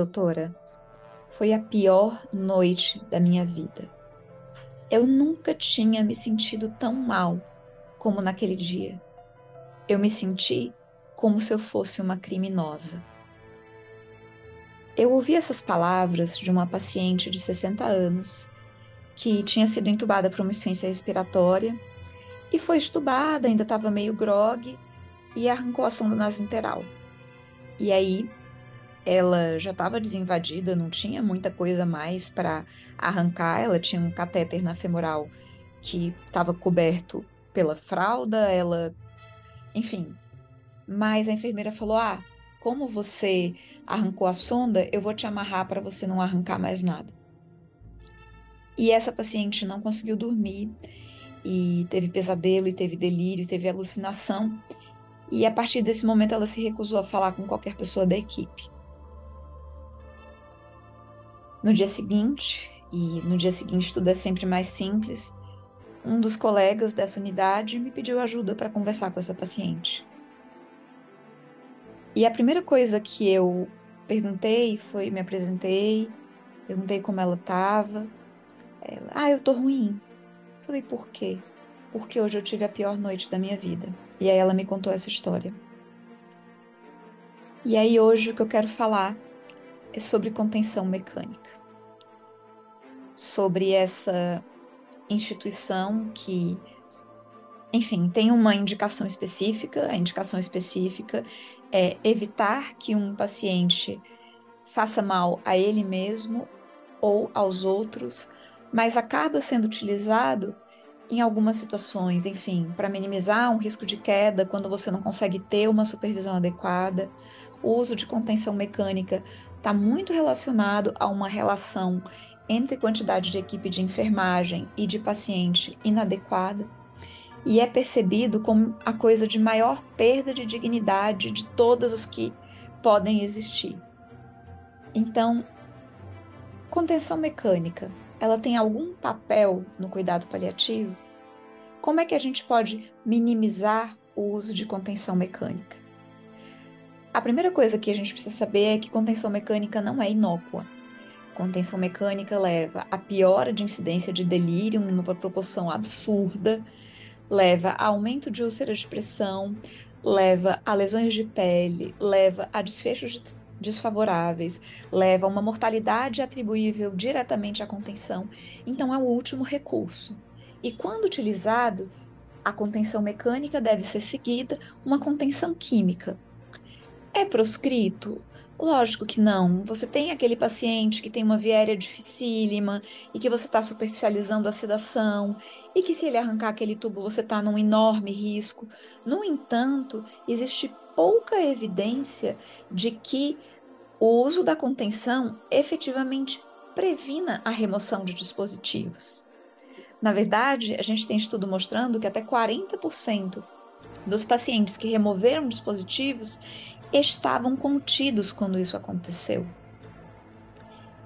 doutora, foi a pior noite da minha vida. Eu nunca tinha me sentido tão mal como naquele dia. Eu me senti como se eu fosse uma criminosa. Eu ouvi essas palavras de uma paciente de 60 anos que tinha sido entubada por uma insuficiência respiratória e foi estubada, ainda estava meio grogue e arrancou a sonda nasointeral. E aí ela já estava desinvadida, não tinha muita coisa mais para arrancar. Ela tinha um catéter na femoral que estava coberto pela fralda, ela. Enfim. Mas a enfermeira falou: Ah, como você arrancou a sonda, eu vou te amarrar para você não arrancar mais nada. E essa paciente não conseguiu dormir e teve pesadelo e teve delírio, e teve alucinação. E a partir desse momento ela se recusou a falar com qualquer pessoa da equipe. No dia seguinte, e no dia seguinte tudo é sempre mais simples, um dos colegas dessa unidade me pediu ajuda para conversar com essa paciente. E a primeira coisa que eu perguntei foi, me apresentei, perguntei como ela estava. Ela, ah, eu tô ruim. Falei, por quê? Porque hoje eu tive a pior noite da minha vida. E aí ela me contou essa história. E aí hoje o que eu quero falar é sobre contenção mecânica. Sobre essa instituição que, enfim, tem uma indicação específica. A indicação específica é evitar que um paciente faça mal a ele mesmo ou aos outros, mas acaba sendo utilizado em algumas situações, enfim, para minimizar um risco de queda quando você não consegue ter uma supervisão adequada. O uso de contenção mecânica está muito relacionado a uma relação entre quantidade de equipe de enfermagem e de paciente inadequada e é percebido como a coisa de maior perda de dignidade de todas as que podem existir. Então, contenção mecânica, ela tem algum papel no cuidado paliativo? Como é que a gente pode minimizar o uso de contenção mecânica? A primeira coisa que a gente precisa saber é que contenção mecânica não é inócua. Contenção mecânica leva a piora de incidência de delírio numa proporção absurda, leva a aumento de úlceras de pressão, leva a lesões de pele, leva a desfechos desfavoráveis, leva a uma mortalidade atribuível diretamente à contenção. Então é o último recurso. E quando utilizado, a contenção mecânica deve ser seguida uma contenção química. É proscrito? Lógico que não. Você tem aquele paciente que tem uma viéria dificílima e que você está superficializando a sedação e que se ele arrancar aquele tubo você está num enorme risco. No entanto, existe pouca evidência de que o uso da contenção efetivamente previna a remoção de dispositivos. Na verdade, a gente tem estudo mostrando que até 40% dos pacientes que removeram dispositivos estavam contidos quando isso aconteceu.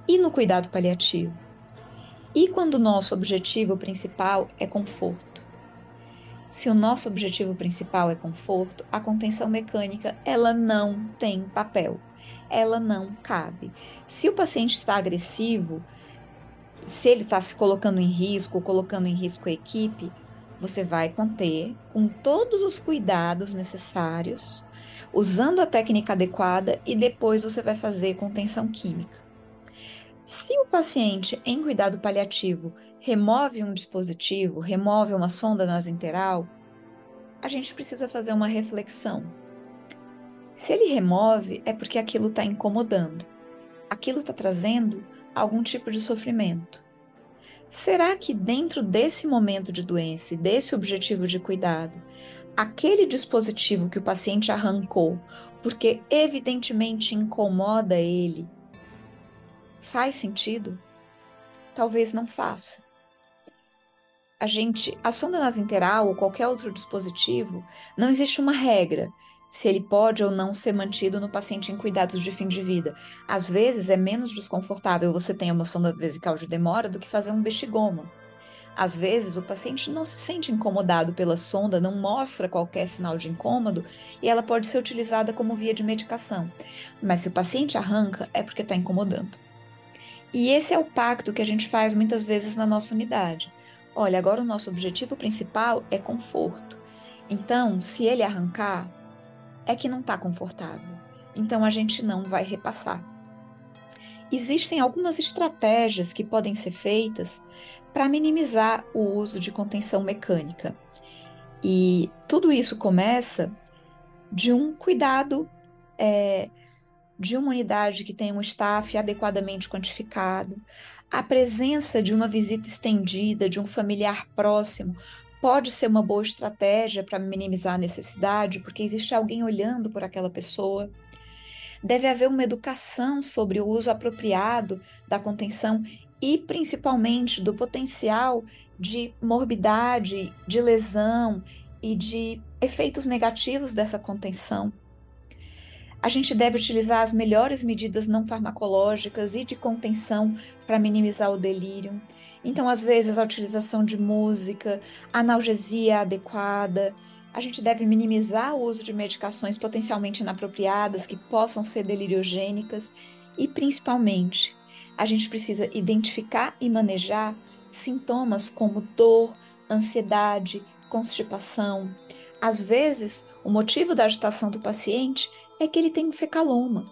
E no cuidado paliativo? E quando o nosso objetivo principal é conforto? Se o nosso objetivo principal é conforto, a contenção mecânica ela não tem papel, ela não cabe. Se o paciente está agressivo, se ele está se colocando em risco, colocando em risco a equipe, você vai conter com todos os cuidados necessários, usando a técnica adequada e depois você vai fazer contenção química. Se o paciente em cuidado paliativo remove um dispositivo, remove uma sonda nasointeral, a gente precisa fazer uma reflexão. Se ele remove, é porque aquilo está incomodando. Aquilo está trazendo algum tipo de sofrimento. Será que dentro desse momento de doença e desse objetivo de cuidado, aquele dispositivo que o paciente arrancou, porque evidentemente incomoda ele, faz sentido? Talvez não faça. A gente, a sonda nasointeral ou qualquer outro dispositivo, não existe uma regra se ele pode ou não ser mantido no paciente em cuidados de fim de vida. Às vezes é menos desconfortável você ter uma sonda vesical de demora do que fazer um bexigoma. Às vezes, o paciente não se sente incomodado pela sonda, não mostra qualquer sinal de incômodo e ela pode ser utilizada como via de medicação. Mas se o paciente arranca, é porque está incomodando. E esse é o pacto que a gente faz muitas vezes na nossa unidade. Olha, agora o nosso objetivo principal é conforto. Então, se ele arrancar, é que não está confortável. Então a gente não vai repassar. Existem algumas estratégias que podem ser feitas para minimizar o uso de contenção mecânica. E tudo isso começa de um cuidado, é, de uma unidade que tem um staff adequadamente quantificado, a presença de uma visita estendida, de um familiar próximo, pode ser uma boa estratégia para minimizar a necessidade, porque existe alguém olhando por aquela pessoa. Deve haver uma educação sobre o uso apropriado da contenção e principalmente do potencial de morbidade, de lesão e de efeitos negativos dessa contenção. A gente deve utilizar as melhores medidas não farmacológicas e de contenção para minimizar o delírio. Então, às vezes, a utilização de música, analgesia adequada. A gente deve minimizar o uso de medicações potencialmente inapropriadas que possam ser deliriogênicas e, principalmente, a gente precisa identificar e manejar sintomas como dor, ansiedade, constipação. Às vezes, o motivo da agitação do paciente é que ele tem um fecaloma.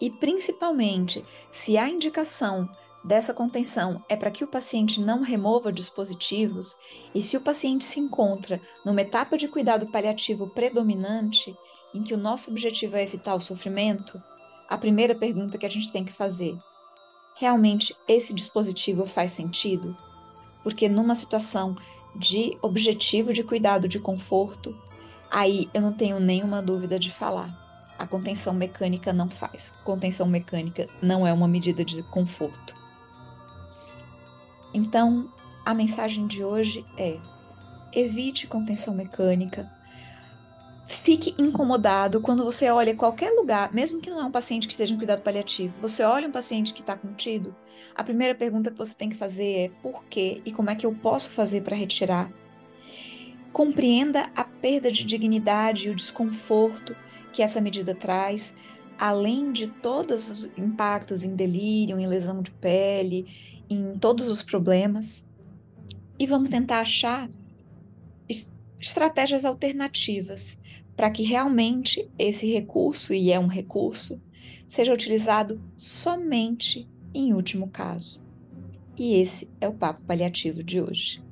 E principalmente, se a indicação dessa contenção é para que o paciente não remova dispositivos e se o paciente se encontra numa etapa de cuidado paliativo predominante, em que o nosso objetivo é evitar o sofrimento, a primeira pergunta que a gente tem que fazer realmente esse dispositivo faz sentido? Porque numa situação de objetivo de cuidado de conforto, aí eu não tenho nenhuma dúvida de falar. A contenção mecânica não faz. Contenção mecânica não é uma medida de conforto. Então, a mensagem de hoje é: evite contenção mecânica, Fique incomodado quando você olha qualquer lugar, mesmo que não é um paciente que esteja em cuidado paliativo, você olha um paciente que está contido, a primeira pergunta que você tem que fazer é por quê e como é que eu posso fazer para retirar. Compreenda a perda de dignidade e o desconforto que essa medida traz, além de todos os impactos em delírio, em lesão de pele, em todos os problemas. E vamos tentar achar estratégias alternativas para que realmente esse recurso, e é um recurso, seja utilizado somente em último caso. E esse é o papo paliativo de hoje.